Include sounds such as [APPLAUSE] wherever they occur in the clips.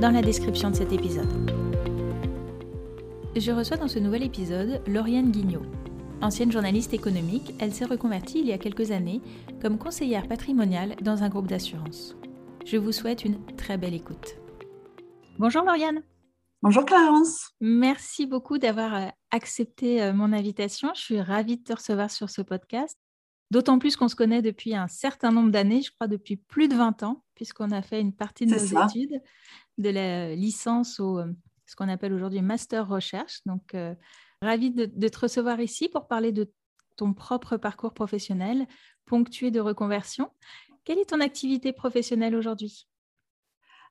dans la description de cet épisode. Je reçois dans ce nouvel épisode Lauriane Guignot. Ancienne journaliste économique, elle s'est reconvertie il y a quelques années comme conseillère patrimoniale dans un groupe d'assurance. Je vous souhaite une très belle écoute. Bonjour Lauriane. Bonjour Clarence. Merci beaucoup d'avoir euh, accepté euh, mon invitation. Je suis ravie de te recevoir sur ce podcast. D'autant plus qu'on se connaît depuis un certain nombre d'années, je crois depuis plus de 20 ans, puisqu'on a fait une partie de nos études, de la licence au euh, ce qu'on appelle aujourd'hui master recherche. Donc, euh, ravie de, te recevoir ici pour parler de ton propre parcours professionnel, ponctué de reconversion. Quelle est ton activité professionnelle aujourd'hui?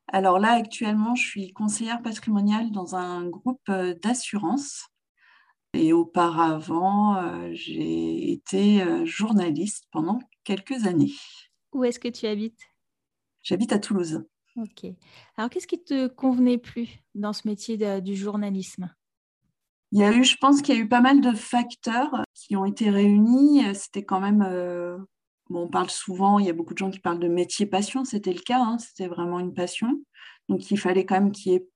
Alors là, actuellement, je suis conseillère patrimoniale dans un groupe euh, d'assurance et auparavant, euh, j'ai été euh, journaliste pendant quelques années. Où est-ce que tu habites? J'habite à Toulouse. Ok. Alors, qu'est-ce qui te convenait plus dans ce métier du journalisme? Il y a eu, je pense qu'il y a eu pas mal de facteurs qui ont été réunis. C'était quand même, euh, bon, on parle souvent, il y a beaucoup de gens qui parlent de métier passion, c'était le cas, hein, c'était vraiment une passion. Donc, il fallait quand même qu'il y ait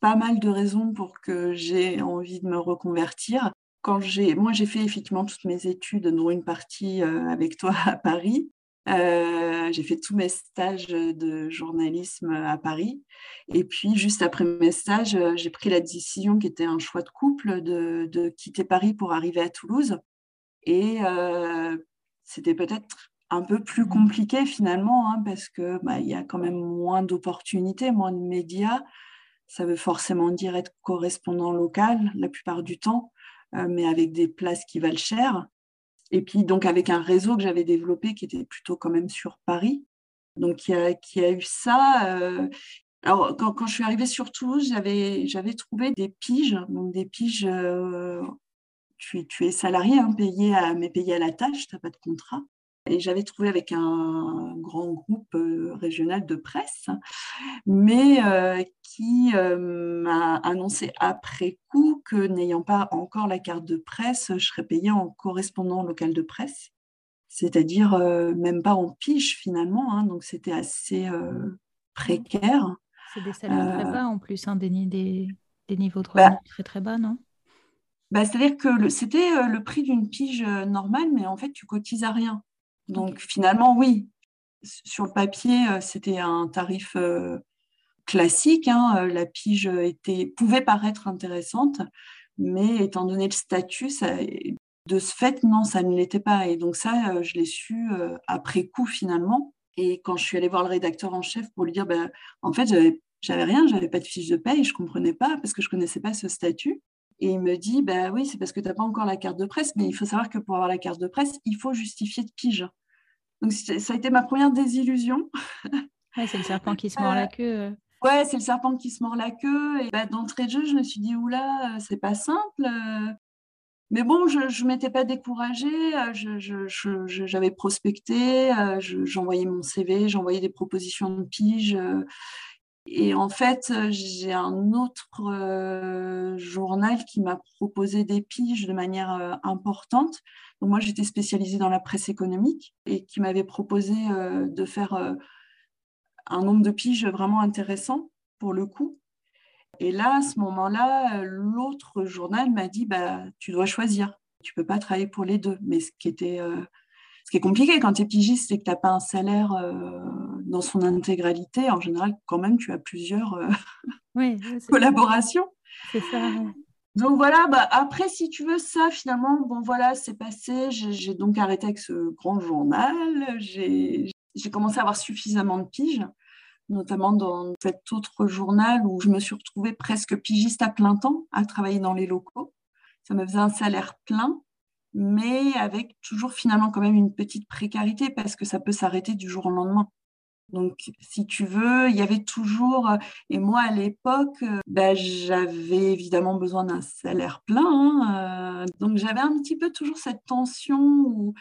pas mal de raisons pour que j'ai envie de me reconvertir. Quand j'ai, moi, j'ai fait effectivement toutes mes études, dont une partie euh, avec toi à Paris. Euh, j'ai fait tous mes stages de journalisme à Paris. Et puis, juste après mes stages, euh, j'ai pris la décision, qui était un choix de couple, de, de quitter Paris pour arriver à Toulouse. Et c'était peut-être un peu plus compliqué finalement, hein, parce que bah, y a quand même moins d'opportunités, moins de médias. Ça veut forcément dire être correspondant local la plupart du temps, euh, mais avec des places qui valent cher. Et puis donc avec un réseau que j'avais développé qui était plutôt quand même sur Paris. Donc qui a, qui a eu ça. Euh, alors quand, je suis arrivée sur Toulouse, j'avais, trouvé des piges, donc des piges. Euh, tu, tu, es salarié, hein, payé à, mais payé à la tâche, tu n'as pas de contrat. Et j'avais trouvé avec un grand groupe euh, régional de presse, mais euh, qui euh, m'a annoncé après coup que n'ayant pas encore la carte de presse, je serais payée en correspondant local de presse, c'est-à-dire même pas en piche finalement. Hein, donc c'était assez précaire. C'est des salaires très bas en plus, hein, des, des, des, niveaux de bah revenus très très bas, non? Bah, C'est-à-dire que c'était le prix d'une pige normale, mais en fait, tu cotises à rien. Donc finalement, oui, sur le papier, euh, c'était un tarif euh, classique. Hein, euh, la pige était, pouvait paraître intéressante, mais étant donné le statut, de ce fait, non, ça ne l'était pas. Et donc ça, je l'ai su après coup finalement. Et quand je suis allée voir le rédacteur en chef pour lui dire, ben, en fait, j'avais, j'avais rien, j'avais pas de fiche de paye, je comprenais pas parce que je connaissais pas ce statut. Et il me dit, bah oui, c'est parce que tu n'as pas encore la carte de presse, mais il faut savoir que pour avoir la carte de presse, il faut justifier de pige. Donc, ça a été ma première désillusion. [LAUGHS] c'est le serpent qui se mord la queue. Euh. Ouais, c'est le serpent qui se mord la queue. Et bah, d'entrée de jeu, je me suis dit, oula, c'est pas simple. Mais bon, je ne m'étais pas découragée. J'avais prospecté, j'envoyais mon CV, j'envoyais des propositions de pige. Et en fait, j'ai un autre journal qui m'a proposé des piges de manière importante moi, j'étais spécialisée dans la presse économique et qui m'avait proposé euh, de faire euh, un nombre de piges vraiment intéressant pour le coup. Et là, à ce moment-là, l'autre journal m'a dit bah, Tu dois choisir. Tu ne peux pas travailler pour les deux. Mais ce qui, était, euh, ce qui est compliqué quand tu es pigiste, c'est que tu n'as pas un salaire dans son intégralité. En général, quand même, tu as plusieurs [LAUGHS] collaborations. C'est ça. Donc voilà, bah, après, si tu veux ça, finalement, bon voilà, c'est passé. J'ai donc arrêté avec ce grand journal. J'ai commencé à avoir suffisamment de piges, notamment dans cet autre journal où je me suis retrouvée presque pigiste à plein temps, à travailler dans les locaux. Ça me faisait un salaire plein, mais avec toujours finalement quand même une petite précarité parce que ça peut s'arrêter du jour au lendemain. Donc, si tu veux, il y avait toujours, et moi à l'époque, ben, j'avais évidemment besoin d'un salaire plein. Hein, donc, j'avais un petit peu toujours cette tension où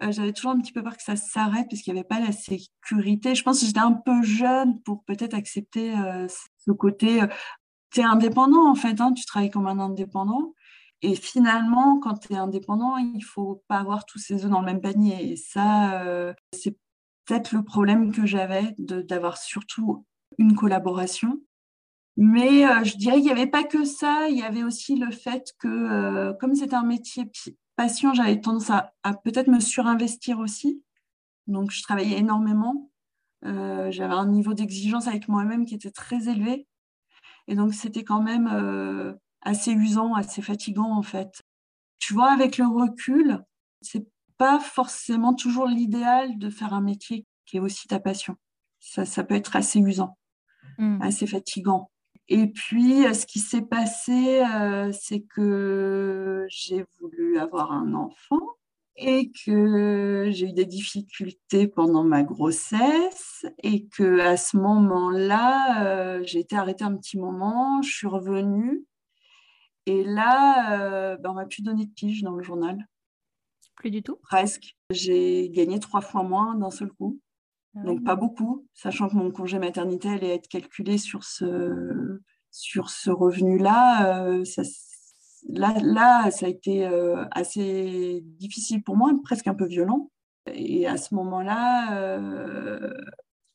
j'avais toujours un petit peu peur que ça s'arrête parce qu'il n'y avait pas la sécurité. Je pense que j'étais un peu jeune pour peut-être accepter ce côté. tu es indépendant en fait, hein, tu travailles comme un indépendant. Et finalement, quand tu es indépendant, il ne faut pas avoir tous ses œufs dans le même panier. Et ça, c'est peut-être le problème que j'avais d'avoir surtout une collaboration. Mais euh, je dirais qu'il n'y avait pas que ça, il y avait aussi le fait que, euh, comme c'était un métier patient, j'avais tendance à, peut-être me surinvestir aussi. Donc, je travaillais énormément. Euh, j'avais un niveau d'exigence avec moi-même qui était très élevé. Et donc, c'était quand même assez usant, assez fatigant, en fait. Tu vois, avec le recul, c'est pas forcément toujours l'idéal de faire un métier qui est aussi ta passion. Ça, ça peut être assez usant, hmm. assez fatigant. Et puis, euh, ce qui s'est passé, euh, c'est que j'ai voulu avoir un enfant et que j'ai eu des difficultés pendant ma grossesse et que à ce moment-là, euh, j'ai été arrêtée un petit moment, je suis revenue et là, ben, on m'a plus donné de pige dans le journal. Plus du tout? Presque. J'ai gagné trois fois moins d'un seul coup. Ah Donc pas beaucoup, sachant que mon congé maternité allait être calculé sur ce, sur ce revenu-là. Euh, là, là, ça a été euh, assez difficile pour moi, presque un peu violent. Et à ce moment-là, euh,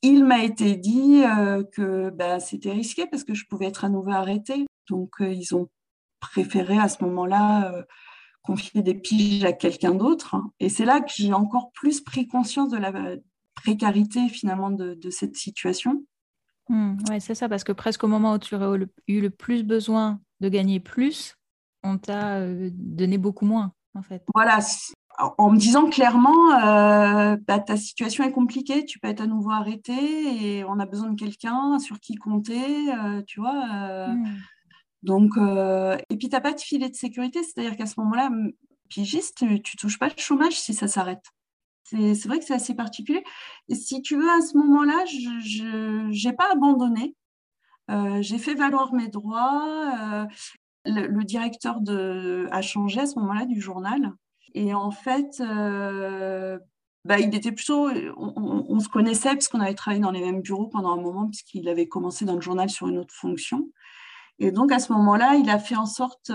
il m'a été dit que bah, c'était risqué parce que je pouvais être à nouveau arrêtée. Donc ils ont préféré à ce moment-là confier des piges à quelqu'un d'autre. Et c'est là que j'ai encore plus pris conscience de la précarité finalement de, cette situation. Hmm, oui, c'est ça, parce que presque au moment où tu aurais eu le plus besoin de gagner plus, on t'a euh, donné beaucoup moins, en fait. Voilà, en me disant clairement, euh, bah, ta situation est compliquée, tu peux être à nouveau arrêté et on a besoin de quelqu'un sur qui compter, euh, tu vois. Hmm. Donc, et puis, tu n'as pas de filet de sécurité, c'est-à-dire qu'à ce moment-là, pigiste, tu, tu touches pas le chômage si ça s'arrête. C'est vrai que c'est assez particulier. Si tu veux, à ce moment-là, je n'ai pas abandonné. Euh, j'ai fait valoir mes droits. Euh, le, directeur a changé à ce moment-là du journal. Et en fait, euh, bah, il était plutôt. On, se connaissait parce qu'on avait travaillé dans les mêmes bureaux pendant un moment, puisqu'il avait commencé dans le journal sur une autre fonction. Et donc, à ce moment-là, il a fait en sorte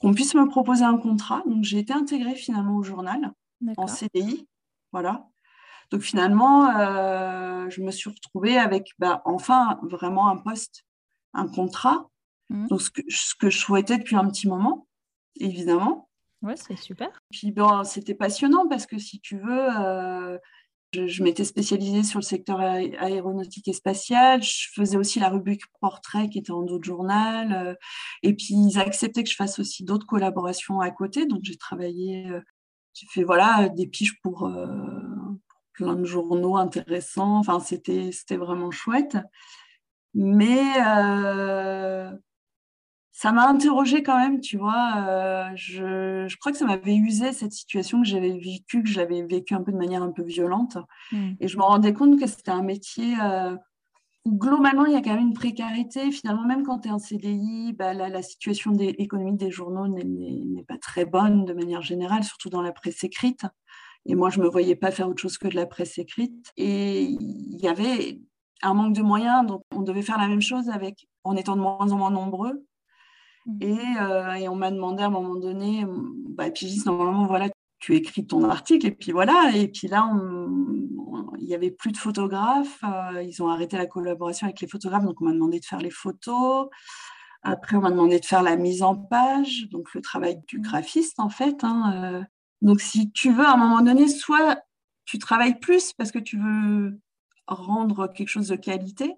qu'on puisse me proposer un contrat. Donc, j'ai été intégrée finalement au journal en CDI. Voilà. Donc finalement, euh, je me suis retrouvée avec bah, enfin vraiment un poste, un contrat. Mmh. Donc ce que, ce que, je souhaitais depuis un petit moment, évidemment. Ouais, c'est super. Puis bon, c'était passionnant parce que si tu veux, euh, je, m'étais spécialisée sur le secteur aéronautique et spatial. Je faisais aussi la rubrique portrait qui était en d'autres journal. Euh, et puis ils acceptaient que je fasse aussi d'autres collaborations à côté. Donc j'ai travaillé j'ai fait voilà, des piges pour, euh, plein de journaux intéressants. Enfin, c'était, c'était vraiment chouette. Mais euh, ça m'a interrogée quand même, tu vois. Euh, je, je, crois que ça m'avait usé cette situation que j'avais vécue, que j'avais vécue un peu de manière un peu violente. Mmh. Et je me rendais compte que c'était un métier globalement, il y a quand même une précarité. Finalement, même quand tu es en CDI, bah, la, situation des, économique des journaux n'est pas très bonne de manière générale, surtout dans la presse écrite. Et moi, je ne me voyais pas faire autre chose que de la presse écrite. Et il y avait un manque de moyens, donc on devait faire la même chose avec, en étant de moins en moins nombreux. Mmh. Euh, et, on m'a demandé à un moment donné, bah, pigiste, normalement, voilà, tu écris ton article, et puis voilà. Et puis là, il n'y avait plus de photographes. Euh, ils ont arrêté la collaboration avec les photographes, donc on m'a demandé de faire les photos. Après, on m'a demandé de faire la mise en page, donc le travail du graphiste, en fait. Hein, euh. Donc, si tu veux, à un moment donné, soit tu travailles plus parce que tu veux rendre quelque chose de qualité,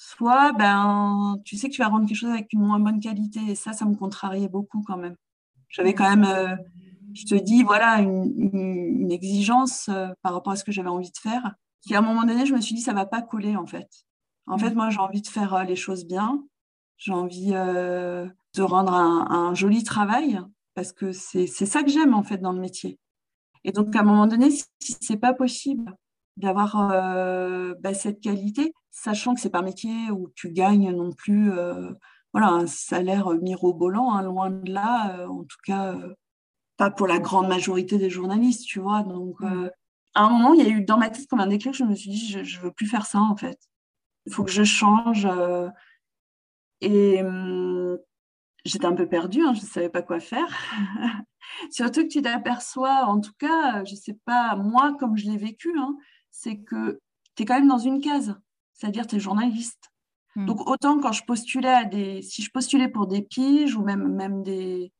soit ben, tu sais que tu vas rendre quelque chose avec une moins bonne qualité. Et ça, ça me contrariait beaucoup quand même. J'avais quand même euh, je te dis, voilà, une, exigence euh, par rapport à ce que j'avais envie de faire, qui à un moment donné, je me suis dit, ça va pas coller en fait. En fait, mm. moi, j'ai envie de faire euh, les choses bien, j'ai envie de rendre un, joli travail, parce que c'est ça que j'aime en fait dans le métier. Et donc, à un moment donné, si c'est pas possible d'avoir euh, bah, cette qualité, sachant que c'est pas un métier où tu gagnes non plus euh, voilà, un salaire mirobolant, hein, loin de là, en tout cas pas pour la grande majorité des journalistes, tu vois. Donc, mmh. à un moment, il y a eu dans ma tête comme un déclic, je me suis dit, je ne veux plus faire ça, en fait. Il faut que je change. et hum, j'étais un peu perdue, hein, je ne savais pas quoi faire. [LAUGHS] Surtout que tu t'aperçois, en tout cas, je ne sais pas, moi, comme je l'ai vécu, hein, c'est que tu es quand même dans une case, c'est-à-dire tu es journaliste. Hmm. Donc autant quand je postulais à des, si je postulais pour des piges ou même, même, des,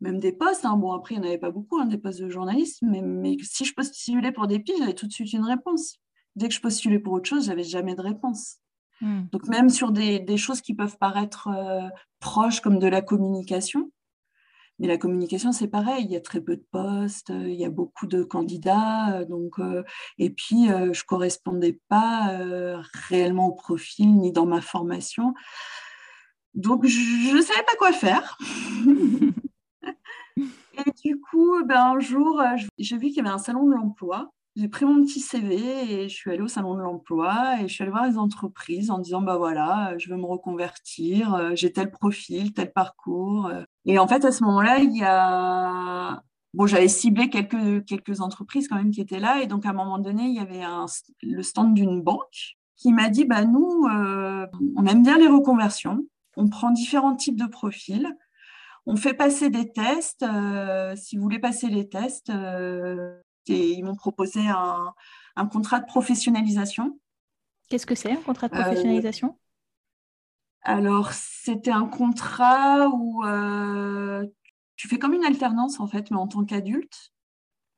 même des postes, hein, bon après il n'y en avait pas beaucoup, hein, des postes de journaliste, mais, mais si je postulais pour des piges, j'avais tout de suite une réponse. Dès que je postulais pour autre chose, j'avais jamais de réponse. Hmm. Donc même sur des, des, choses qui peuvent paraître euh, proches comme de la communication, mais la communication, c'est pareil, il y a très peu de postes, il y a beaucoup de candidats, euh, donc, euh, et puis euh, je ne correspondais pas réellement au profil ni dans ma formation. Donc, je ne savais pas quoi faire. [LAUGHS] et du coup, ben, un jour, j'ai vu qu'il y avait un salon de l'emploi j'ai pris mon petit CV et je suis allée au salon de l'emploi et je suis allée voir les entreprises en disant bah voilà, je veux me reconvertir, euh, j'ai tel profil, tel parcours. Euh. Et en fait, à ce moment-là, il y a bon, j'avais ciblé quelques quelques entreprises quand même qui étaient là et donc à un moment donné, il y avait le stand d'une banque qui m'a dit bah nous, euh, on aime bien les reconversions, on prend différents types de profils. On fait passer des tests. si vous voulez passer les tests, et ils m'ont proposé un, contrat de professionnalisation. Qu'est-ce que c'est un contrat de professionnalisation? Euh, Alors, c'était un contrat où euh, tu fais comme une alternance en fait, mais en tant qu'adulte.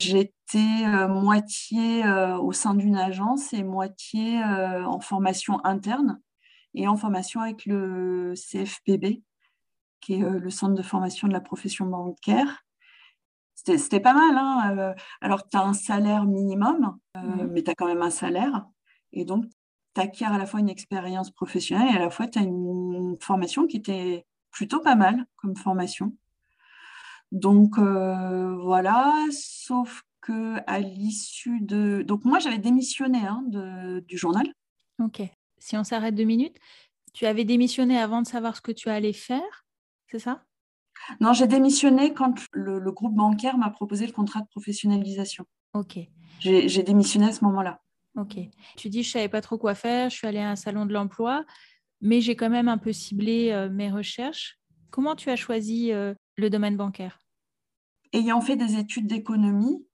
J'étais euh, moitié au sein d'une agence et moitié en formation interne et en formation avec le CFPB, qui est le centre de formation de la profession bancaire. C'était pas mal. Hein euh, alors, tu as un salaire minimum, euh, mmh. mais tu as quand même un salaire. Et donc, tu acquiers à la fois une expérience professionnelle et à la fois tu as une formation qui était plutôt pas mal comme formation. Donc, euh, voilà, sauf que à l'issue de... Donc, moi, j'avais démissionné hein, du journal. Ok. Si on s'arrête deux minutes, tu avais démissionné avant de savoir ce que tu allais faire, c'est ça? Non, j'ai démissionné quand le, groupe bancaire m'a proposé le contrat de professionnalisation. Ok. J'ai démissionné à ce moment-là. Ok. Tu dis, je ne savais pas trop quoi faire, je suis allée à un salon de l'emploi, mais j'ai quand même un peu ciblé euh, mes recherches. Comment tu as choisi euh, le domaine bancaire? Ayant fait des études d'économie,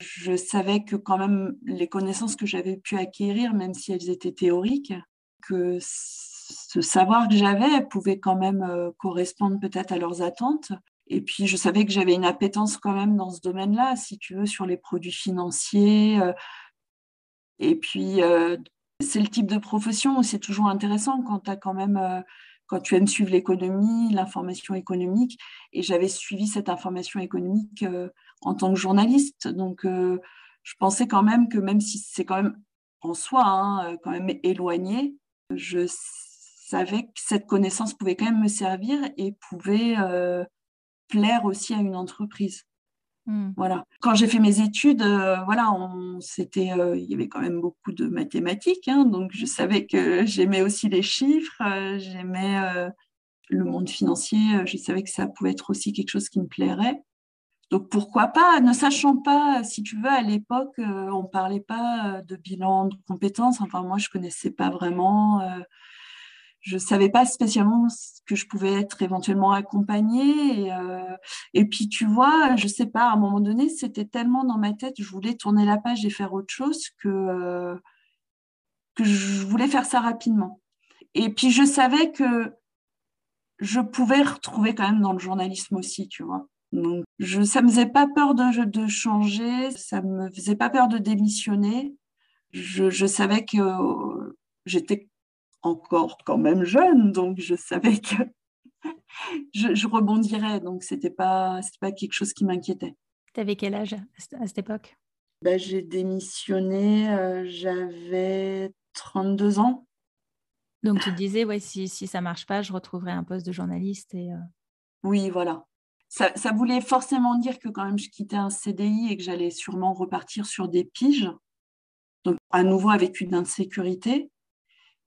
je savais que quand même les connaissances que j'avais pu acquérir, même si elles étaient théoriques, que ce savoir que j'avais pouvait quand même euh, correspondre peut-être à leurs attentes. Et puis, je savais que j'avais une appétence quand même dans ce domaine-là, si tu veux, sur les produits financiers. Euh. Et puis, euh, c'est le type de profession où c'est toujours intéressant quand tu as quand même, quand tu aimes suivre l'économie, l'information économique. Et j'avais suivi cette information économique en tant que journaliste. Donc, je pensais quand même que même si c'est quand même en soi, hein, quand même éloigné, je savais que cette connaissance pouvait quand même me servir et pouvait euh, plaire aussi à une entreprise. Hmm. Voilà. Quand j'ai fait mes études, euh, voilà, c'était, euh, il y avait quand même beaucoup de mathématiques, hein, donc je savais que j'aimais aussi les chiffres, j'aimais le monde financier, je savais que ça pouvait être aussi quelque chose qui me plairait. Donc pourquoi pas, ne sachant pas, si tu veux, à l'époque, on ne parlait pas de bilan de compétences. Enfin, moi, je ne connaissais pas vraiment je savais pas spécialement que je pouvais être éventuellement accompagnée. Et, euh, et, puis, tu vois, je sais pas, à un moment donné, c'était tellement dans ma tête, je voulais tourner la page et faire autre chose que, euh, que je voulais faire ça rapidement. Et puis, je savais que je pouvais retrouver quand même dans le journalisme aussi, tu vois. Donc, je, ça me faisait pas peur de, de changer, ça me faisait pas peur de démissionner. Je, je savais que j'étais encore quand même jeune, donc je savais que [LAUGHS] je, rebondirais, donc c'était pas pas quelque chose qui m'inquiétait. Tu avais quel âge à cette époque? Ben, J'ai démissionné, euh, j'avais 32 ans. Donc tu disais, ouais, si, si ça marche pas, je retrouverai un poste de journaliste. Et, euh Oui, voilà. Ça, ça, voulait forcément dire que quand même je quittais un CDI et que j'allais sûrement repartir sur des piges. Donc, à nouveau avec une insécurité.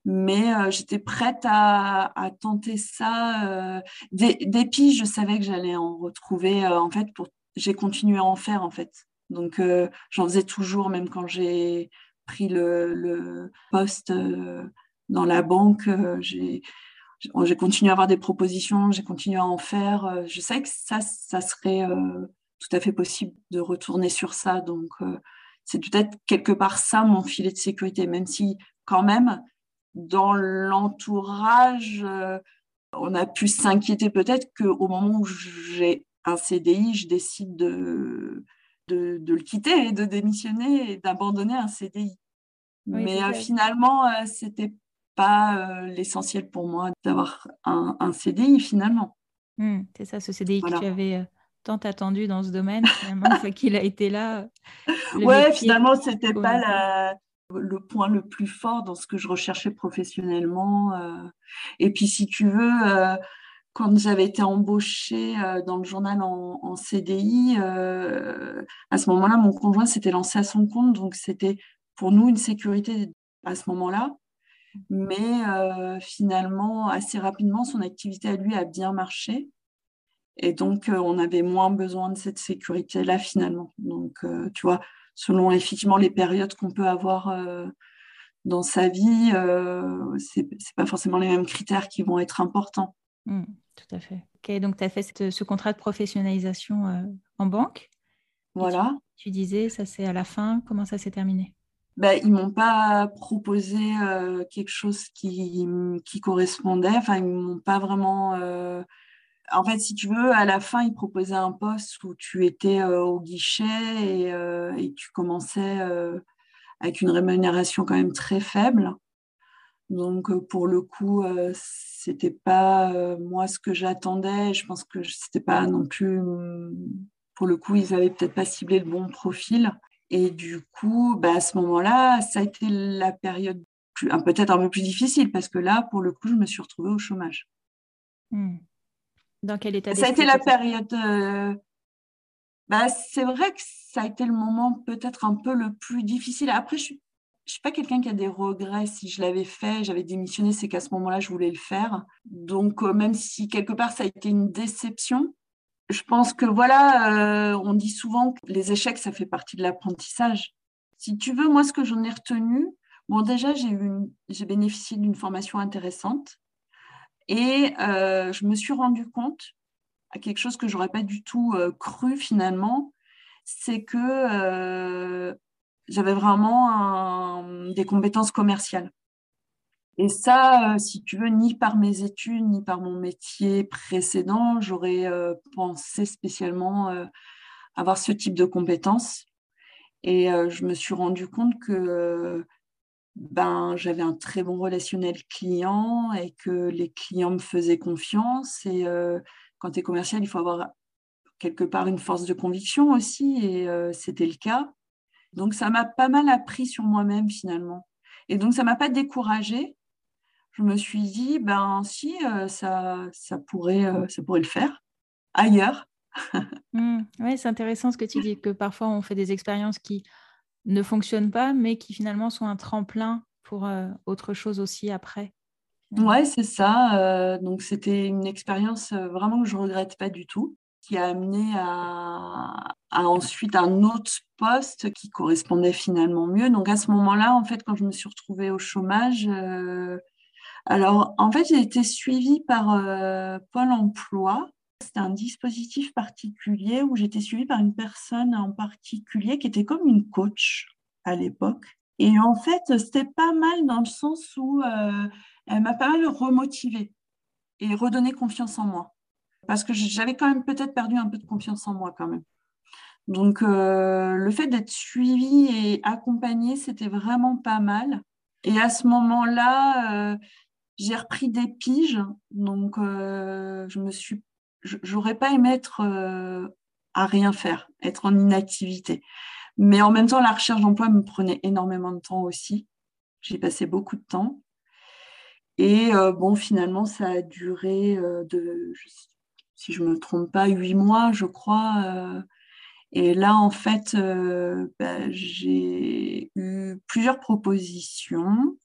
Mais j'étais prête à, tenter ça. Des, des, je savais que j'allais en retrouver. en fait, pour, j'ai continué à en faire, en fait. Donc, j'en faisais toujours, même quand j'ai pris le, le poste dans la banque. j'ai j'ai continué à avoir des propositions, j'ai continué à en faire. Euh, je sais que ça, ça serait euh, tout à fait possible de retourner sur ça. Donc, euh, c'est peut-être quelque part ça mon filet de sécurité, même si quand même, dans l'entourage, on a pu s'inquiéter peut-être qu'au moment où j'ai un CDI, je décide de, de, le quitter et de démissionner et d'abandonner un CDI. Mais finalement, c'était pas euh, l'essentiel pour moi d'avoir un, CDI finalement. Hmm, c'est ça, ce CDI que tu avais euh, tant attendu dans ce domaine, finalement, une [LAUGHS] fois qu'il a été là. Ouais, finalement, c'était pas le point le plus fort dans ce que je recherchais professionnellement. Euh. Et puis, si tu veux, quand j'avais été embauchée dans le journal en, CDI, à ce moment-là, mon conjoint s'était lancé à son compte, donc c'était pour nous une sécurité à ce moment-là. Mais euh, finalement, assez rapidement, son activité à lui a bien marché. Et donc, euh, on avait moins besoin de cette sécurité-là finalement. Donc, euh, tu vois, selon effectivement les périodes qu'on peut avoir dans sa vie, ce n'est pas forcément les mêmes critères qui vont être importants. Mmh, tout à fait. Ok, donc tu as fait ce contrat de professionnalisation en banque. Voilà. tu, disais, ça c'est à la fin, comment ça s'est terminé? Ben, ils m'ont pas proposé euh, quelque chose qui, qui, correspondait. Enfin, ils m'ont pas vraiment. Euh, en fait, si tu veux, à la fin, ils proposaient un poste où tu étais euh, au guichet et, et, tu commençais avec une rémunération quand même très faible. Donc, pour le coup, c'était pas moi ce que j'attendais. Je pense que c'était pas non plus. Pour le coup, ils avaient peut-être pas ciblé le bon profil. Et du coup, bah, à ce moment-là, ça a été la période peut-être un peu plus difficile parce que là, pour le coup, je me suis retrouvée au chômage. Hmm. Dans quel état Ça a été la période. Euh, bah, c'est vrai que ça a été le moment peut-être un peu le plus difficile. Après, je ne suis pas quelqu'un qui a des regrets. Si je l'avais fait, j'avais démissionné, c'est qu'à ce moment-là, je voulais le faire. Donc, euh, même si quelque part, ça a été une déception, je pense que voilà, euh, on dit souvent que les échecs, ça fait partie de l'apprentissage. Si tu veux, moi, ce que j'en ai retenu, bon, déjà, j'ai eu, j'ai bénéficié d'une formation intéressante et euh, je me suis rendu compte à quelque chose que j'aurais pas du tout euh, cru finalement, c'est que j'avais vraiment des compétences commerciales. Et ça, euh, si tu veux, ni par mes études, ni par mon métier précédent, j'aurais euh, pensé spécialement euh, avoir ce type de compétences. Et je me suis rendu compte que ben, j'avais un très bon relationnel client et que les clients me faisaient confiance. Et quand tu es commercial, il faut avoir quelque part une force de conviction aussi. Et c'était le cas. Donc, ça m'a pas mal appris sur moi-même finalement. Et donc, ça m'a pas découragée je me suis dit, ben si, euh, ça, ça, pourrait, euh, ça pourrait le faire ailleurs. Mmh. oui, c'est intéressant ce que tu dis, que parfois on fait des expériences qui ne fonctionnent pas, mais qui finalement sont un tremplin pour euh, autre chose aussi après. Oui, c'est ça. donc c'était une expérience vraiment que je regrette pas du tout, qui a amené à, ensuite un autre poste qui correspondait finalement mieux. Donc à ce moment-là, en fait, quand je me suis retrouvée au chômage, alors, en fait, j'ai été suivie par euh, Pôle emploi. C'était un dispositif particulier où j'étais suivie par une personne en particulier qui était comme une coach à l'époque. Et en fait, c'était pas mal dans le sens où euh, elle m'a pas mal remotivée et redonné confiance en moi. Parce que j'avais quand même peut-être perdu un peu de confiance en moi quand même. Donc, euh, le fait d'être suivie et accompagnée, c'était vraiment pas mal. Et à ce moment-là, j'ai repris des piges, donc euh, je me suis, j'aurais pas aimé être euh, à rien faire, être en inactivité. Mais en même temps, la recherche d'emploi me prenait énormément de temps aussi. J'ai passé beaucoup de temps. Et euh, bon, finalement, ça a duré de, si je me trompe pas, huit mois, je crois. Et là, en fait, bah, j'ai eu plusieurs propositions,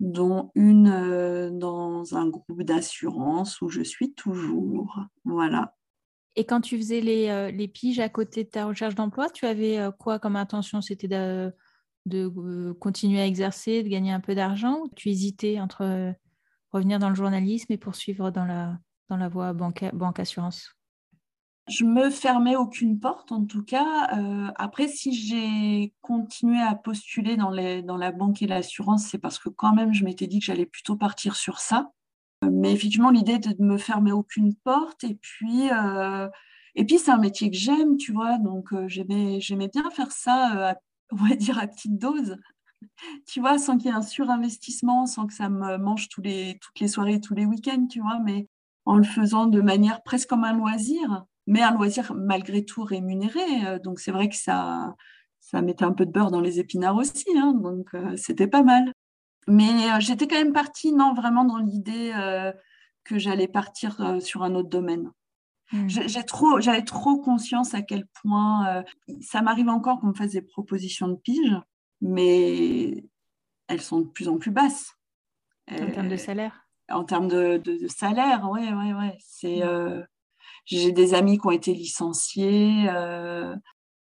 dont une dans un groupe d'assurance où je suis toujours. Voilà. Et quand tu faisais les, les, piges à côté de ta recherche d'emploi, tu avais quoi comme intention? C'était de, de, continuer à exercer, de gagner un peu d'argent? Ou tu hésitais entre revenir dans le journalisme et poursuivre dans la, dans la voie banque assurance? Je me fermais aucune porte, en tout cas. Euh, après, si j'ai continué à postuler dans, la banque et l'assurance, c'est parce que quand même, je m'étais dit que j'allais plutôt partir sur ça. Mais effectivement, l'idée de me fermer aucune porte. Et puis, euh, et puis c'est un métier que j'aime, tu vois. Donc, euh, j'aimais, j'aimais bien faire ça, on va dire, à petite dose. [LAUGHS] tu vois, sans qu'il y ait un surinvestissement, sans que ça me mange tous les, toutes les soirées, tous les week-ends, tu vois, mais en le faisant de manière presque comme un loisir mais un loisir malgré tout rémunéré. Euh, donc c'est vrai que ça, ça mettait un peu de beurre dans les épinards aussi, hein, donc euh, c'était pas mal. Mais euh, j'étais quand même partie, non, vraiment dans l'idée que j'allais partir sur un autre domaine. Hmm. J'ai trop, j'avais trop conscience à quel point ça m'arrive encore qu'on me fasse des propositions de pige, mais elles sont de plus en plus basses. En termes de salaire En termes de, salaire, oui, oui, oui. C'est, hmm. J'ai des amis qui ont été licenciés euh,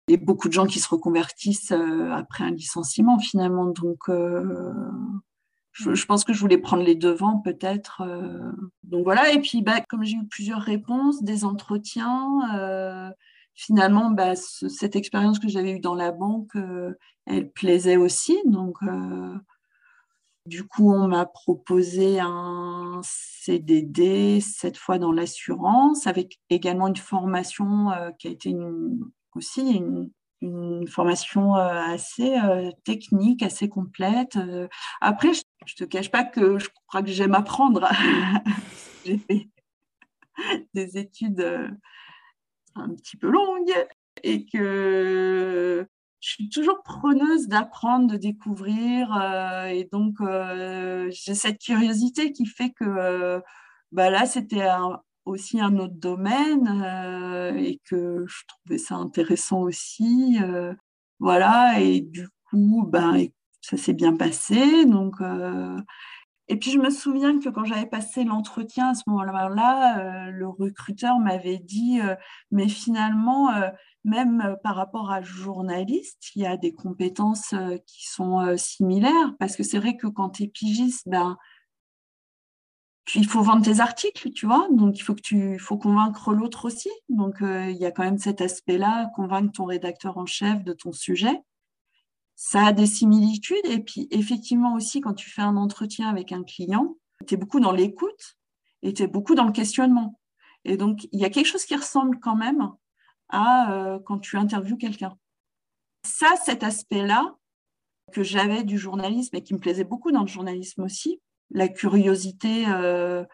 et beaucoup de gens qui se reconvertissent euh, après un licenciement finalement. Donc, euh, je, pense que je voulais prendre les devants peut-être. donc voilà, et puis bah, comme j'ai eu plusieurs réponses, des entretiens, finalement, bah, cette expérience que j'avais eue dans la banque, elle plaisait aussi. Donc du coup, on m'a proposé un CDD, cette fois dans l'assurance, avec également une formation euh, qui a été aussi une, formation euh, assez euh, technique, assez complète. Après, je ne te cache pas que je crois que j'aime apprendre. [LAUGHS] J'ai fait des études un petit peu longues et que je suis toujours preneuse d'apprendre, de découvrir. Euh, et donc, euh, j'ai cette curiosité qui fait que euh, bah là, c'était aussi un autre domaine et que je trouvais ça intéressant aussi. voilà, et du coup, ben, ça s'est bien passé. Donc, et puis, je me souviens que quand j'avais passé l'entretien à ce moment-là, le recruteur m'avait dit, mais finalement, même euh, par rapport à journaliste, il y a des compétences euh, qui sont euh, similaires, parce que c'est vrai que quand tu es pigiste, ben, il faut vendre tes articles, tu vois, donc il faut que tu faut convaincre l'autre aussi. Donc il y a quand même cet aspect-là, convaincre ton rédacteur en chef de ton sujet. Ça a des similitudes, et puis effectivement aussi, quand tu fais un entretien avec un client, tu es beaucoup dans l'écoute et tu es beaucoup dans le questionnement. Et donc, il y a quelque chose qui ressemble quand même à euh, quand tu interviews quelqu'un. Ça, cet aspect-là que j'avais du journalisme et qui me plaisait beaucoup dans le journalisme aussi, la curiosité. Euh,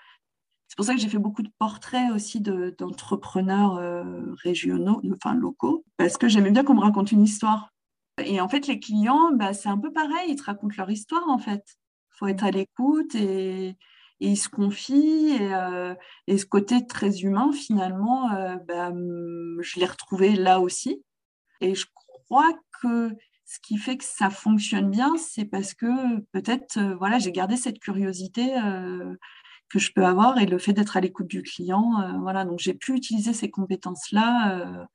c'est pour ça que j'ai fait beaucoup de portraits aussi d'entrepreneurs euh, régionaux, enfin locaux, parce que j'aimais bien qu'on me raconte une histoire. Et en fait, les clients, bah, c'est un peu pareil, ils te racontent leur histoire en fait. Il faut être à l'écoute et, et il se confie. Euh, et, ce côté très humain, finalement, euh, bah, je l'ai retrouvé là aussi. Et je crois que ce qui fait que ça fonctionne bien, c'est parce que peut-être, euh, voilà, j'ai gardé cette curiosité que je peux avoir et le fait d'être à l'écoute du client. voilà, donc j'ai pu utiliser ces compétences-là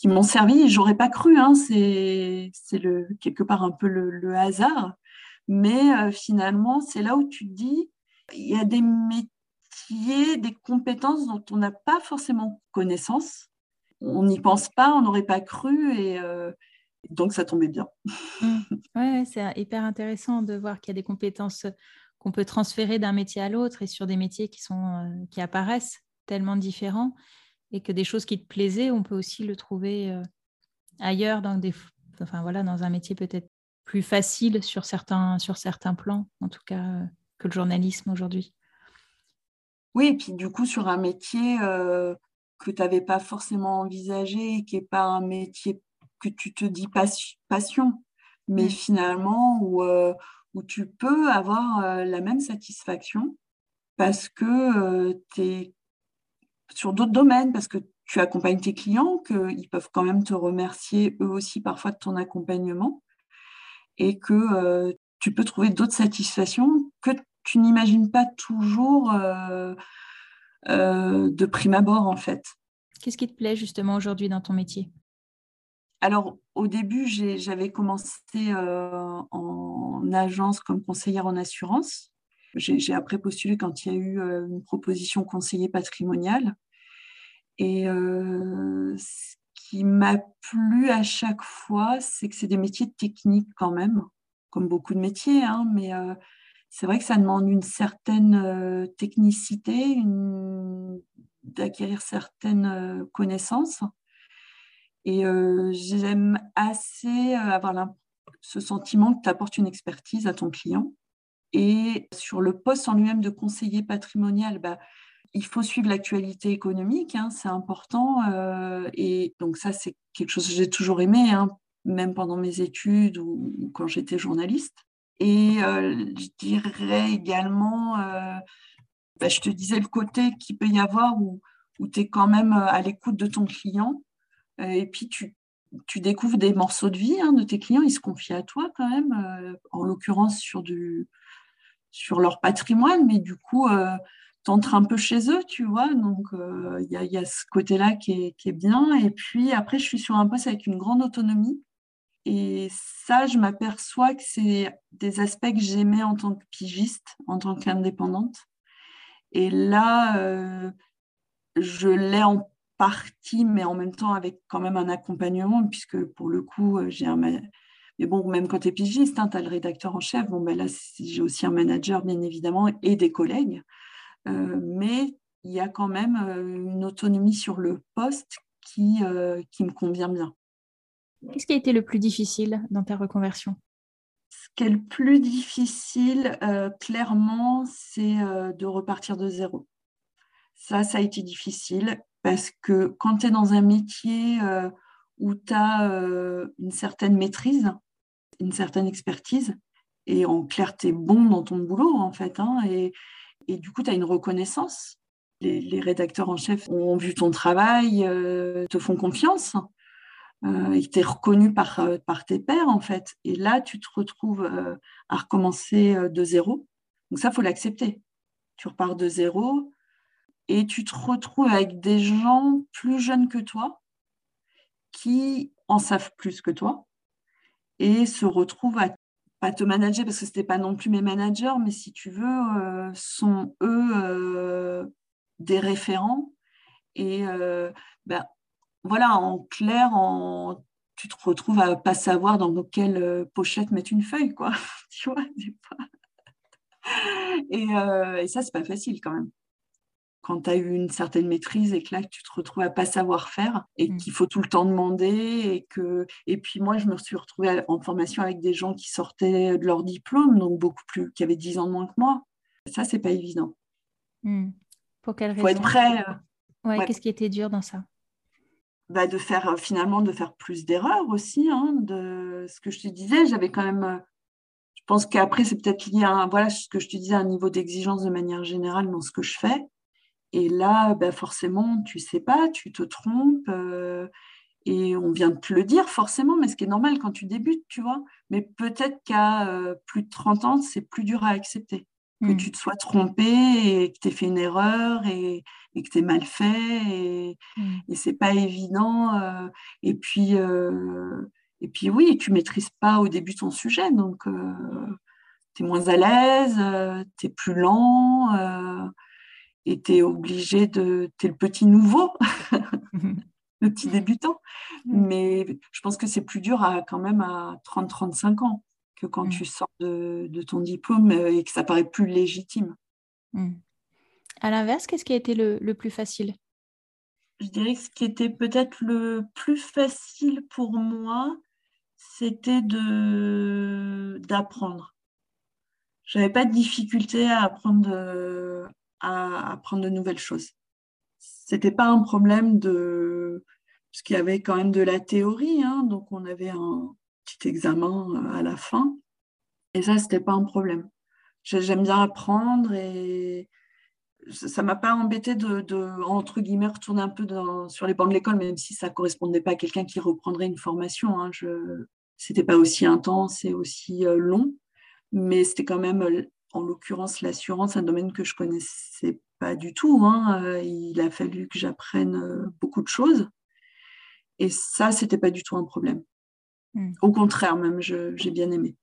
qui m'ont servi. J'aurais pas cru, hein, c'est le, quelque part un peu le, hasard. Mais finalement, c'est là où tu dis, il y a des métiers, des compétences dont on n'a pas forcément connaissance. On n'y pense pas, on n'aurait pas cru et euh, donc ça tombait bien. Mmh. Oui, c'est hyper intéressant de voir qu'il y a des compétences qu'on peut transférer d'un métier à l'autre et sur des métiers qui, sont, euh, qui apparaissent tellement différents et que des choses qui te plaisaient, on peut aussi le trouver euh, ailleurs dans, des, enfin, voilà, dans un métier peut-être plus facile sur certains, sur certains plans, en tout cas que le journalisme aujourd'hui. Oui, et puis du coup, sur un métier euh, que tu n'avais pas forcément envisagé, qui n'est pas un métier que tu te dis passion, mais mm. finalement où, euh, où tu peux avoir euh, la même satisfaction parce que tu es sur d'autres domaines, parce que tu accompagnes tes clients, qu'ils peuvent quand même te remercier eux aussi parfois de ton accompagnement et que euh, tu peux trouver d'autres satisfactions que tu n'imagines pas toujours euh, euh, de prime abord en fait. Qu'est-ce qui te plaît justement aujourd'hui dans ton métier? Alors, au début, j'avais commencé en agence comme conseillère en assurance. J'ai après postulé quand il y a eu une proposition conseiller patrimonial. Et ce qui m'a plu à chaque fois, c'est que c'est des métiers techniques quand même, comme beaucoup de métiers, hein, mais c'est vrai que ça demande une certaine technicité, d'acquérir certaines connaissances. Et j'aime assez avoir ce sentiment que tu apportes une expertise à ton client. Et sur le poste en lui-même de conseiller patrimonial, bah, il faut suivre l'actualité économique, hein, c'est important. Euh, et donc ça, c'est quelque chose que j'ai toujours aimé, hein, même pendant mes études ou, quand j'étais journaliste. Et euh, je dirais également, euh, bah, je te disais le côté qu'il peut y avoir où, où tu es quand même à l'écoute de ton client. et puis tu, découvres des morceaux de vie hein, de tes clients, ils se confient à toi quand même, en l'occurrence sur, du, sur leur patrimoine, mais du coup t'entres un peu chez eux, tu vois. Donc, euh, il y, a ce côté-là qui est, bien. Et puis, après, je suis sur un poste avec une grande autonomie. Et ça, je m'aperçois que c'est des aspects que j'aimais en tant que pigiste, en tant qu'indépendante. Et là, euh, je l'ai en partie, mais en même temps avec quand même un accompagnement, puisque pour le coup, euh, j'ai un... Mais bon, même quand tu es pigiste, hein, tu as le rédacteur en chef. Bon, ben là, j'ai aussi un manager, bien évidemment, et des collègues. Euh, mais il y a quand même euh, une autonomie sur le poste qui, euh, qui me convient bien. Qu'est-ce qui a été le plus difficile dans ta reconversion? Ce qui est le plus difficile, clairement, c'est de repartir de zéro. Ça, ça a été difficile parce que quand tu es dans un métier où tu as une certaine maîtrise, une certaine expertise, et en clair, tu es bon dans ton boulot, en fait, hein, et, et du coup, tu as une reconnaissance. Les, rédacteurs en chef ont vu ton travail, euh, te font confiance. Euh, et tu es reconnu par, euh, par tes pairs, en fait. Et là, tu te retrouves à recommencer de zéro. Donc ça, faut l'accepter. Tu repars de zéro et tu te retrouves avec des gens plus jeunes que toi qui en savent plus que toi et se retrouvent à pas te manager parce que ce n'était pas non plus mes managers, mais si tu veux, euh, sont eux euh, des référents. Et euh, ben, voilà, en clair, en, tu te retrouves à pas savoir dans quelle pochette mettre une feuille, quoi. [LAUGHS] tu vois, et, et ça, c'est pas facile quand même quand tu as eu une certaine maîtrise et que là, tu te retrouves à pas savoir faire et mmh. qu'il faut tout le temps demander. Et, que... et puis moi, je me suis retrouvée en formation avec des gens qui sortaient de leur diplôme, donc beaucoup plus, qui avaient 10 ans de moins que moi. Ça, c'est pas évident. Mmh. Pour quelle raison faut être prêt. Euh, ouais, Qu'est-ce qui était dur dans ça? Bah, de faire euh, finalement de faire plus d'erreurs aussi. Hein, de ce que je te disais, j'avais quand même. Euh, je pense qu'après, c'est peut-être lié à voilà, ce que je te disais, un niveau d'exigence de manière générale dans ce que je fais. Et là, ben forcément, tu sais pas, tu te trompes. Euh, et on vient de te le dire forcément, mais ce qui est normal quand tu débutes, tu vois. Mais peut-être qu'à euh, plus de 30 ans, c'est plus dur à accepter. Que mmh. tu te sois trompé et que tu aies fait une erreur et, et que tu aies mal fait. Et, mmh. et c'est pas évident. Euh, et, puis, et puis, oui, tu maîtrises pas au début ton sujet. Donc, tu es moins à l'aise, tu es plus lent et tu es obligé de. Tu es le petit nouveau, [LAUGHS] le petit débutant. Mais je pense que c'est plus dur à, quand même à 30-35 ans que quand mm. tu sors de, ton diplôme euh, et que ça paraît plus légitime. Mm. À l'inverse, qu'est-ce qui a été le, le plus facile? Je dirais que ce qui était peut-être le plus facile pour moi, c'était de d'apprendre. J'avais pas de difficulté à apprendre à apprendre de nouvelles choses. C'était pas un problème de parce qu'il y avait quand même de la théorie, hein, donc on avait un petit examen euh, à la fin, et ça c'était pas un problème. J'aime bien apprendre et ça m'a pas embêté de, entre guillemets, retourner un peu sur les bancs de l'école, même si ça correspondait pas à quelqu'un qui reprendrait une formation. Hein. Je, c'était pas aussi intense et aussi euh, long, mais c'était quand même, en l'occurrence, l'assurance, un domaine que je connaissais pas du tout. Hein. Euh, il a fallu que j'apprenne beaucoup de choses. Et ça, c'était pas du tout un problème. Hmm. Au contraire, même, j'ai bien aimé.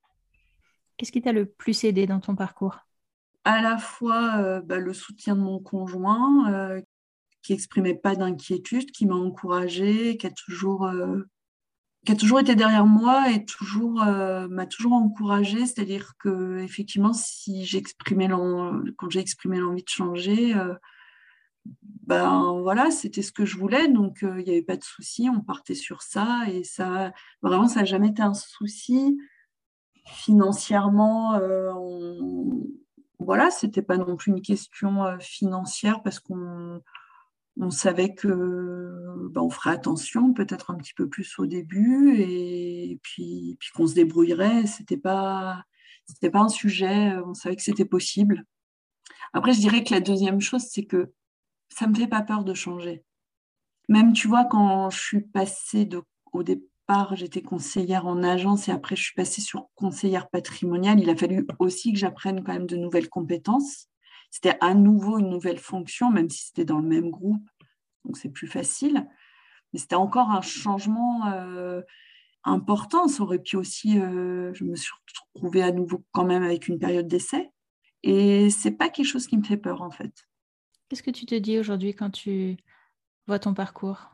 Qu'est-ce qui t'a le plus aidé dans ton parcours? À la fois euh, bah, le soutien de mon conjoint, euh, qui exprimait pas d'inquiétude, qui m'a encouragée, qui a toujours, euh, qui a toujours été derrière moi et toujours m'a toujours encouragée. C'est-à-dire que effectivement, si j'exprimais quand j'ai exprimé l'envie de changer, ben voilà, c'était ce que je voulais, donc il n'y avait pas de souci, on partait sur ça et ça, vraiment, ça n'a jamais été un souci financièrement. On, voilà, c'était pas non plus une question euh, financière parce qu'on on savait que ben, on ferait attention peut-être un petit peu plus au début et puis, puis qu'on se débrouillerait. C'était pas c'était pas un sujet. On savait que c'était possible. Après, je dirais que la deuxième chose, c'est que ça me fait pas peur de changer. Même tu vois quand je suis passée de, au départ j'étais conseillère en agence et après, je suis passée sur conseillère patrimoniale. Il a fallu aussi que j'apprenne quand même de nouvelles compétences. C'était à nouveau une nouvelle fonction, même si c'était dans le même groupe, donc c'est plus facile. Mais c'était encore un changement euh, important. Ça aurait pu aussi, euh, je me suis retrouvée à nouveau quand même avec une période d'essai. Et c'est pas quelque chose qui me fait peur en fait. Qu'est-ce que tu te dis aujourd'hui quand tu vois ton parcours?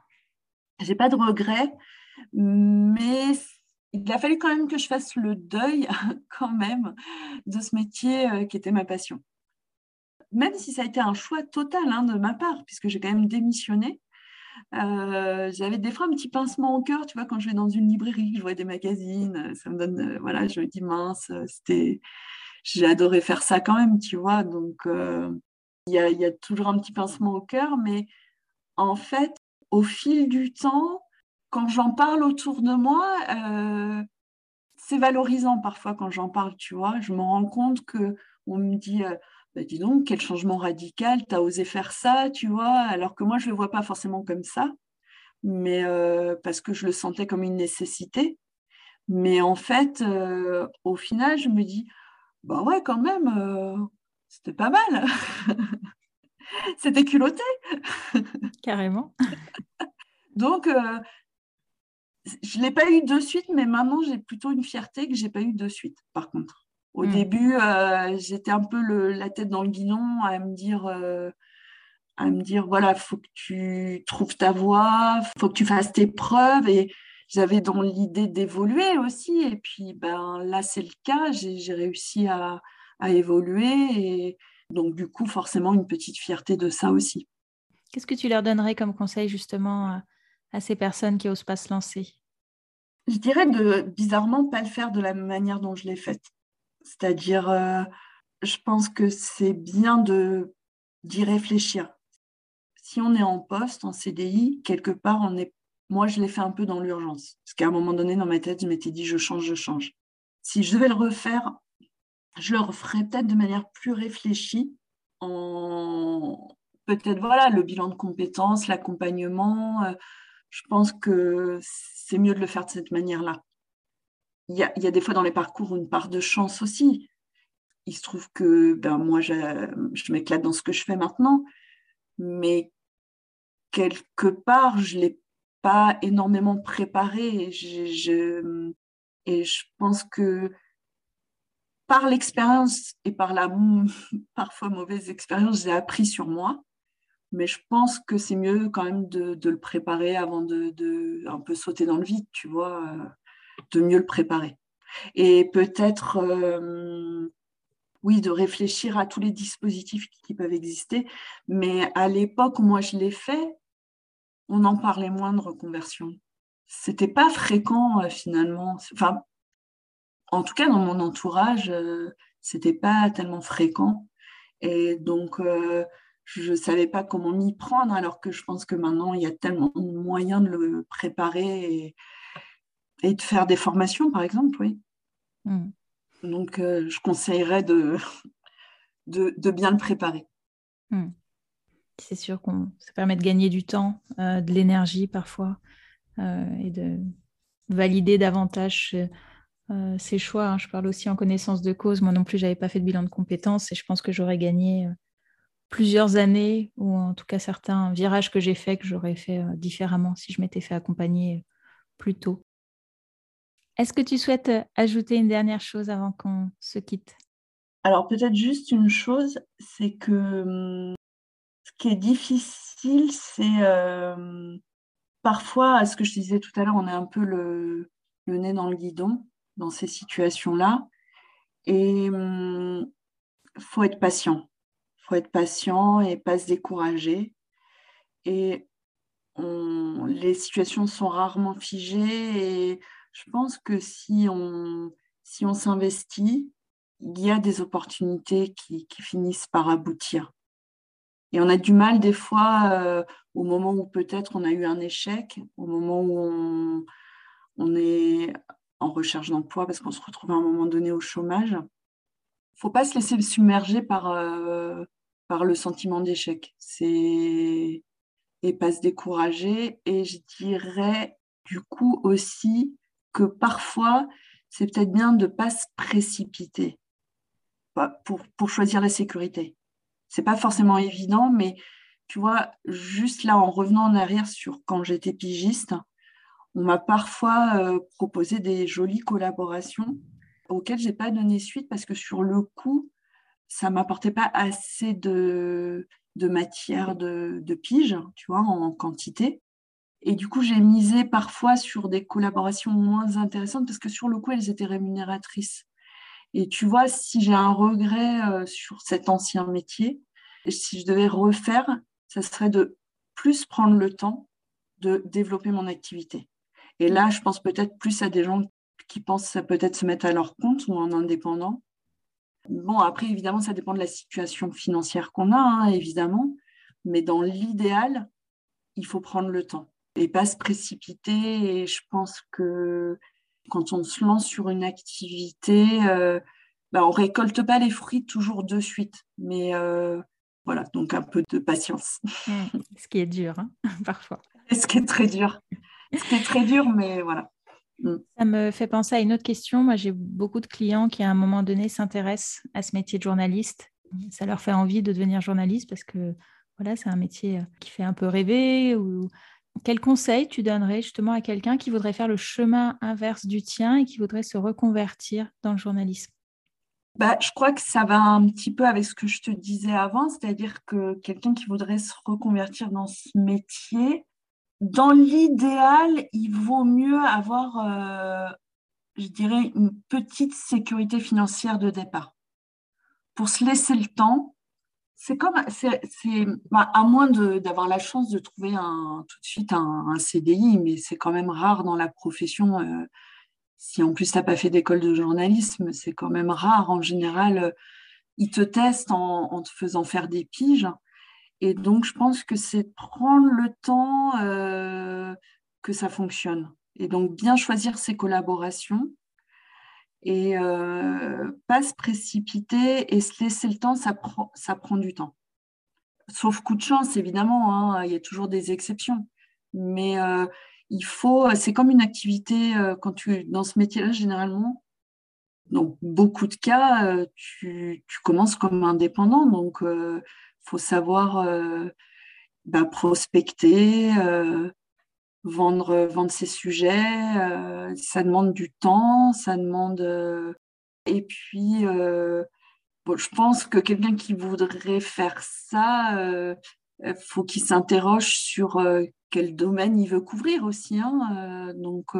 J'ai pas de regrets. Mais il a fallu quand même que je fasse le deuil [LAUGHS] quand même de ce métier euh, qui était ma passion. Même si ça a été un choix total hein, de ma part, puisque j'ai quand même démissionné. Euh, j'avais des fois un petit pincement au cœur, tu vois, quand je vais dans une librairie, je vois des magazines, ça me donne, euh, voilà, je me dis mince, c'était, j'ai adoré faire ça quand même, tu vois, donc il y, y, a toujours un petit pincement au cœur, mais en fait, au fil du temps, quand j'en parle autour de moi, euh, c'est valorisant parfois quand j'en parle, tu vois. Je me rends compte que on me dit, euh, bah, dis donc, quel changement radical, tu as osé faire ça, tu vois, alors que moi, je ne le vois pas forcément comme ça, mais euh, parce que je le sentais comme une nécessité. Mais en fait, au final, je me dis, bah ouais, quand même, c'était pas mal. [LAUGHS] c'était culotté. Carrément. [LAUGHS] Donc, je ne l'ai pas eu de suite, mais maintenant, j'ai plutôt une fierté que je n'ai pas eu de suite, par contre. Au hmm. début, euh, j'étais un peu la tête dans le guidon à me dire, euh, à me dire voilà, faut que tu trouves ta voie, faut que tu fasses tes preuves. Et j'avais dans l'idée d'évoluer aussi. Et puis, ben, là, c'est le cas. J'ai réussi à, à évoluer. Et donc, du coup, forcément, une petite fierté de ça aussi. Qu'est-ce que tu leur donnerais comme conseil, justement à ces personnes qui n'osent pas se lancer? Je dirais de bizarrement pas le faire de la manière dont je l'ai faite. C'est-à-dire, euh, je pense que c'est bien d'y réfléchir. Si on est en poste, en CDI, quelque part, on est. Moi, je l'ai fait un peu dans l'urgence. Parce qu'à un moment donné, dans ma tête, je m'étais dit, je change, je change. Si je devais le refaire, je le referais peut-être de manière plus réfléchie, en peut-être voilà le bilan de compétences, l'accompagnement, euh, je pense que c'est mieux de le faire de cette manière-là. Il y, a, des fois dans les parcours une part de chance aussi. Il se trouve que ben, moi, je, m'éclate dans ce que je fais maintenant, mais quelque part, je ne l'ai pas énormément préparé. Et je, et je pense que par l'expérience et par la parfois mauvaise expérience, j'ai appris sur moi mais je pense que c'est mieux quand même de, le préparer avant de, un peu sauter dans le vide, tu vois, euh, de mieux le préparer. Et peut-être, euh, oui, de réfléchir à tous les dispositifs qui, peuvent exister, mais à l'époque où moi je l'ai fait, on en parlait moins de reconversion. C'était pas fréquent euh, finalement. Enfin, en tout cas dans mon entourage, c'était pas tellement fréquent. Et donc, je ne savais pas comment m'y prendre, alors que je pense que maintenant, il y a tellement de moyens de le préparer de faire des formations, par exemple, oui. Hmm. Donc, euh, je conseillerais de, [LAUGHS] de, bien le préparer. Hmm. C'est sûr que ça permet de gagner du temps, de l'énergie parfois, et de valider davantage ses choix. Hein. Je parle aussi en connaissance de cause. Moi non plus, j'avais pas fait de bilan de compétences et je pense que j'aurais gagné plusieurs années, ou en tout cas certains virages que j'ai faits que j'aurais fait euh, différemment si je m'étais fait accompagner euh, plus tôt. Est-ce que tu souhaites euh, ajouter une dernière chose avant qu'on se quitte? Alors peut-être juste une chose, c'est que hum, ce qui est difficile, c'est parfois, à ce que je disais tout à l'heure, on est un peu le, nez dans le guidon dans ces situations-là. Et il hum, faut être patient faut être patient et pas se décourager. Et les situations sont rarement figées et je pense que si on, si on s'investit, il y a des opportunités qui, finissent par aboutir. Et on a du mal des fois, euh, au moment où peut-être on a eu un échec, au moment où on, est en recherche d'emploi parce qu'on se retrouve à un moment donné au chômage, faut pas se laisser submerger par, euh, par le sentiment d'échec. C'est et pas se décourager. Et je dirais du coup aussi que parfois, c'est peut-être bien de ne pas se précipiter pour, pour choisir la sécurité. C'est pas forcément évident, mais tu vois, juste là, en revenant en arrière sur quand j'étais pigiste, on m'a parfois euh, proposé des jolies collaborations auxquelles j'ai pas donné suite parce que sur le coup, ça m'apportait pas assez de, de matière de, de, pige, tu vois, en quantité. Et du coup, j'ai misé parfois sur des collaborations moins intéressantes parce que sur le coup, elles étaient rémunératrices. Et tu vois, si j'ai un regret euh, sur cet ancien métier, si je devais refaire, ça serait de plus prendre le temps de développer mon activité. Et là, je pense peut-être plus à des gens qui pensent peut-être se mettre à leur compte ou en indépendant. Bon, après, évidemment, ça dépend de la situation financière qu'on a, hein, évidemment. Mais dans l'idéal, il faut prendre le temps et pas se précipiter. Et je pense que quand on se lance sur une activité, euh, bah, on récolte pas les fruits toujours de suite. Mais euh, voilà, donc un peu de patience. [LAUGHS] Mmh, ce qui est dur, hein, [LAUGHS] parfois. Ce qui est très dur. Ce qui est très dur, mais voilà. Mm. Ça me fait penser à une autre question. Moi, j'ai beaucoup de clients qui, à un moment donné, s'intéressent à ce métier de journaliste. Ça leur fait envie de devenir journaliste parce que voilà, c'est un métier qui fait un peu rêver. Ou... Quel conseil tu donnerais justement à quelqu'un qui voudrait faire le chemin inverse du tien et qui voudrait se reconvertir dans le journalisme? Bah, je crois que ça va un petit peu avec ce que je te disais avant, c'est-à-dire que quelqu'un qui voudrait se reconvertir dans ce métier, dans l'idéal, il vaut mieux avoir, euh, je dirais, une petite sécurité financière de départ. Pour se laisser le temps, c'est comme, bah, à moins d'avoir la chance de trouver tout de suite un, CDI, mais c'est quand même rare dans la profession. Euh, si en plus tu n'as pas fait d'école de journalisme, c'est quand même rare. En général, ils te testent en, en te faisant faire des piges. Et donc, je pense que c'est prendre le temps euh, que ça fonctionne. Et donc, bien choisir ses collaborations et euh, pas se précipiter et se laisser le temps, ça prend, ça prend du temps. Sauf coup de chance, évidemment, hein, il y a toujours des exceptions. Mais euh, il faut, c'est comme une activité, quand tu dans ce métier-là, généralement, dans beaucoup de cas, tu, tu, commences comme indépendant. Donc, faut savoir euh, bah, prospecter, euh, vendre, vendre ses sujets. Euh, ça demande du temps, ça demande. et puis, je pense que quelqu'un qui voudrait faire ça, faut qu'il s'interroge sur quel domaine il veut couvrir aussi. Hein, donc,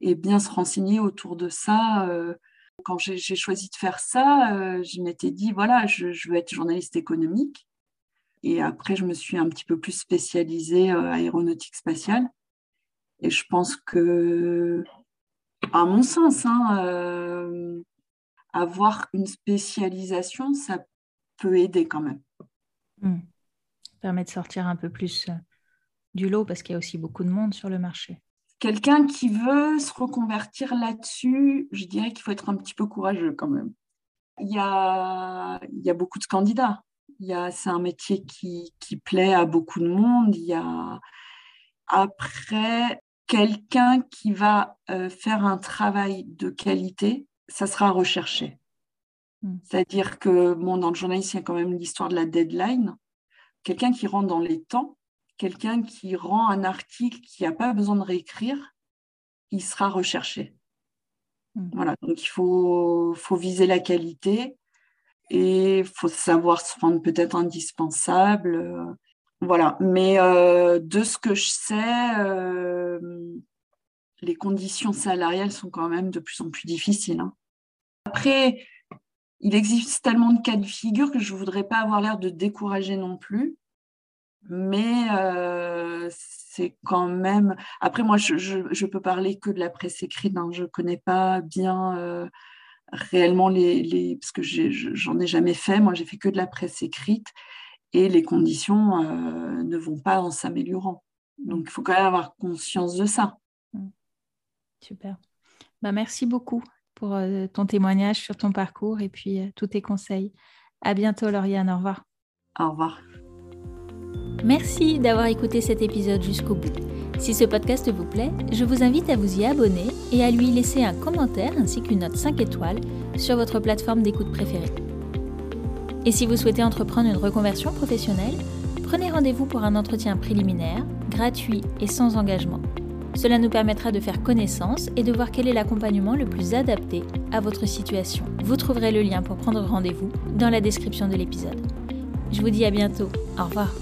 et bien se renseigner autour de ça quand j'ai choisi de faire ça, je m'étais dit, voilà, je, veux être journaliste économique. Et après, je me suis un petit peu plus spécialisée euh, aéronautique spatiale. Et je pense que, à mon sens, hein, euh, avoir une spécialisation, ça peut aider quand même. Ça permet de sortir un peu plus euh, du lot parce qu'il y a aussi beaucoup de monde sur le marché. Quelqu'un qui veut se reconvertir là-dessus, je dirais qu'il faut être un petit peu courageux quand même. Il y a, il y a beaucoup de candidats c'est un métier qui, qui, plaît à beaucoup de monde. Il y a après quelqu'un qui va euh, faire un travail de qualité, ça sera recherché. Hmm. C'est-à-dire que bon, dans le journalisme, il y a quand même l'histoire de la deadline. Quelqu'un qui rentre dans les temps, quelqu'un qui rend un article qui n'a pas besoin de réécrire, il sera recherché. Hmm. Voilà, donc il faut, faut viser la qualité et il faut savoir se rendre peut-être indispensable. Voilà, mais euh, de ce que je sais, euh, les conditions salariales sont quand même de plus en plus difficiles. Hein. Après, il existe tellement de cas de figure que je ne voudrais pas avoir l'air de décourager non plus. Mais euh, c'est quand même. Après, moi, je, peux parler que de la presse écrite. Hein. Je ne connais pas bien réellement les, les. Parce que j'en ai, ai jamais fait. Moi, j'ai fait que de la presse écrite et les conditions euh, ne vont pas en s'améliorant. Donc, il faut quand même avoir conscience de ça. Mm. Super. Bah, merci beaucoup pour euh, ton témoignage sur ton parcours et puis euh, tous tes conseils. À bientôt, Lauriane. Au revoir. Au revoir. Merci d'avoir écouté cet épisode jusqu'au bout. Si ce podcast vous plaît, je vous invite à vous y abonner et à lui laisser un commentaire ainsi qu'une note 5 étoiles sur votre plateforme d'écoute préférée. Et si vous souhaitez entreprendre une reconversion professionnelle, prenez rendez-vous pour un entretien préliminaire, gratuit et sans engagement. Cela nous permettra de faire connaissance et de voir quel est l'accompagnement le plus adapté à votre situation. Vous trouverez le lien pour prendre rendez-vous dans la description de l'épisode. Je vous dis à bientôt. Au revoir.